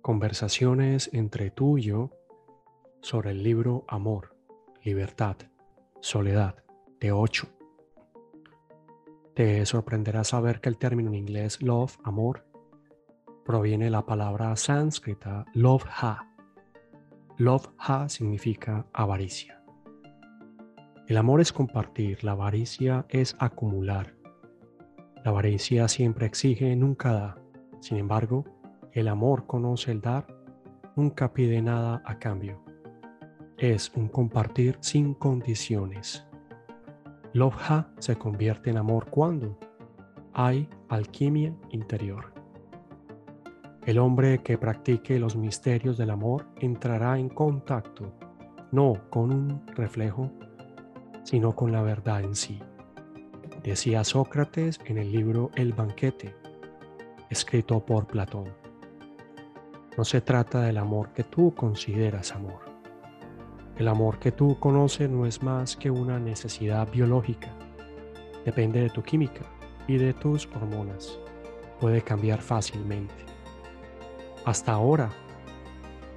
Conversaciones entre tú y yo sobre el libro Amor, Libertad, Soledad de 8. Te sorprenderá saber que el término en inglés love, amor, proviene de la palabra sánscrita love ha. Love ha significa avaricia. El amor es compartir, la avaricia es acumular. La avaricia siempre exige, nunca da. Sin embargo, el amor conoce el dar, nunca pide nada a cambio. Es un compartir sin condiciones. Lobha se convierte en amor cuando hay alquimia interior. El hombre que practique los misterios del amor entrará en contacto no con un reflejo, sino con la verdad en sí. Decía Sócrates en el libro El banquete, escrito por Platón. No se trata del amor que tú consideras amor. El amor que tú conoces no es más que una necesidad biológica. Depende de tu química y de tus hormonas. Puede cambiar fácilmente. Hasta ahora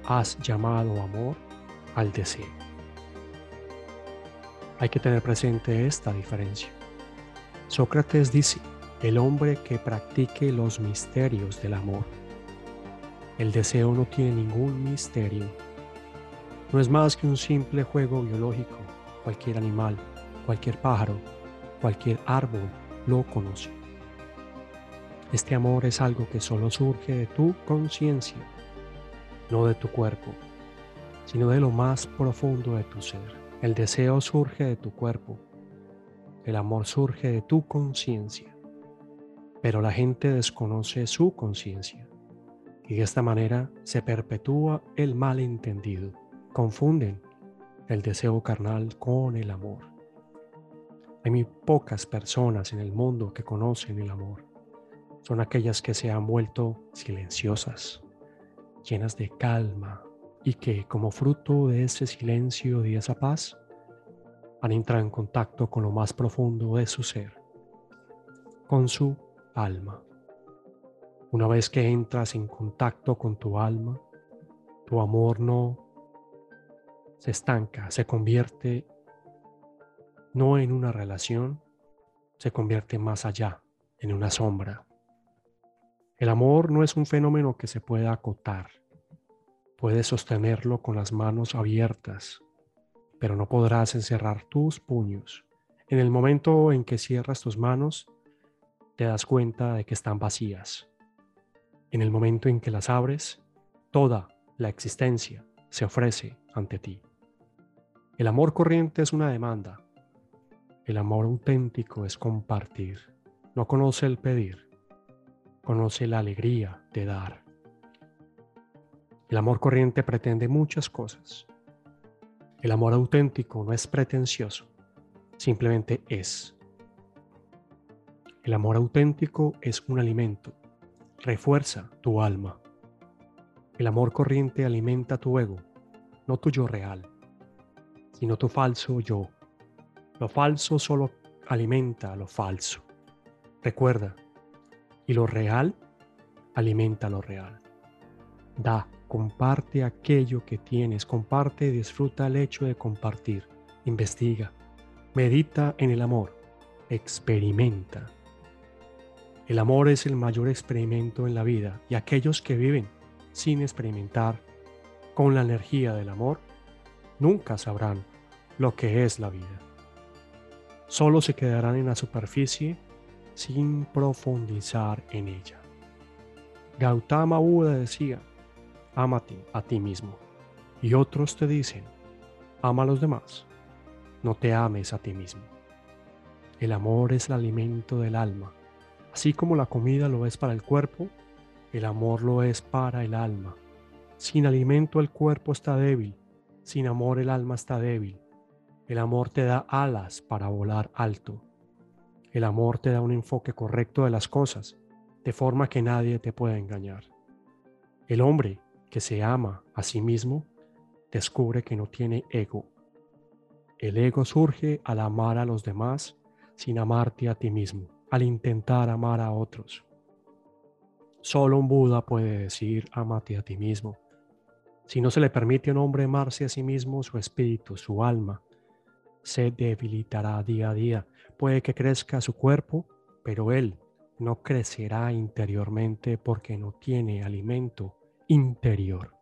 has llamado amor al deseo. Hay que tener presente esta diferencia. Sócrates dice, el hombre que practique los misterios del amor. El deseo no tiene ningún misterio. No es más que un simple juego biológico. Cualquier animal, cualquier pájaro, cualquier árbol lo conoce. Este amor es algo que solo surge de tu conciencia, no de tu cuerpo, sino de lo más profundo de tu ser. El deseo surge de tu cuerpo, el amor surge de tu conciencia, pero la gente desconoce su conciencia y de esta manera se perpetúa el malentendido. Confunden el deseo carnal con el amor. Hay muy pocas personas en el mundo que conocen el amor. Son aquellas que se han vuelto silenciosas, llenas de calma y que como fruto de ese silencio y esa paz han entrado en contacto con lo más profundo de su ser, con su alma. Una vez que entras en contacto con tu alma, tu amor no se estanca, se convierte no en una relación, se convierte más allá, en una sombra. El amor no es un fenómeno que se pueda acotar. Puedes sostenerlo con las manos abiertas, pero no podrás encerrar tus puños. En el momento en que cierras tus manos, te das cuenta de que están vacías. En el momento en que las abres, toda la existencia se ofrece ante ti. El amor corriente es una demanda. El amor auténtico es compartir. No conoce el pedir, conoce la alegría de dar. El amor corriente pretende muchas cosas, el amor auténtico no es pretencioso, simplemente es. El amor auténtico es un alimento, refuerza tu alma. El amor corriente alimenta tu ego, no tu yo real, sino tu falso yo. Lo falso solo alimenta lo falso. Recuerda, y lo real alimenta lo real. Da Comparte aquello que tienes, comparte y disfruta el hecho de compartir. Investiga, medita en el amor, experimenta. El amor es el mayor experimento en la vida y aquellos que viven sin experimentar con la energía del amor nunca sabrán lo que es la vida. Solo se quedarán en la superficie sin profundizar en ella. Gautama Buda decía, ámate a ti mismo. Y otros te dicen, ama a los demás, no te ames a ti mismo. El amor es el alimento del alma. Así como la comida lo es para el cuerpo, el amor lo es para el alma. Sin alimento el cuerpo está débil, sin amor el alma está débil. El amor te da alas para volar alto. El amor te da un enfoque correcto de las cosas, de forma que nadie te pueda engañar. El hombre que se ama a sí mismo, descubre que no tiene ego. El ego surge al amar a los demás sin amarte a ti mismo, al intentar amar a otros. Solo un Buda puede decir, amate a ti mismo. Si no se le permite a un hombre amarse a sí mismo, su espíritu, su alma, se debilitará día a día. Puede que crezca su cuerpo, pero él no crecerá interiormente porque no tiene alimento interior.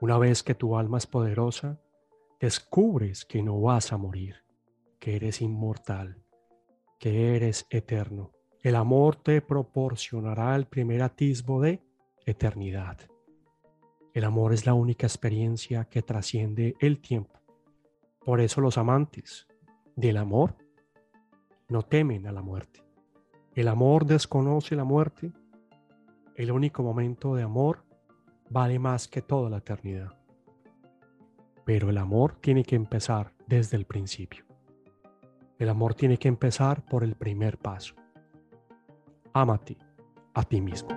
Una vez que tu alma es poderosa, descubres que no vas a morir, que eres inmortal, que eres eterno. El amor te proporcionará el primer atisbo de eternidad. El amor es la única experiencia que trasciende el tiempo. Por eso los amantes del amor no temen a la muerte. El amor desconoce la muerte. El único momento de amor vale más que toda la eternidad. Pero el amor tiene que empezar desde el principio. El amor tiene que empezar por el primer paso. Ámate a ti mismo.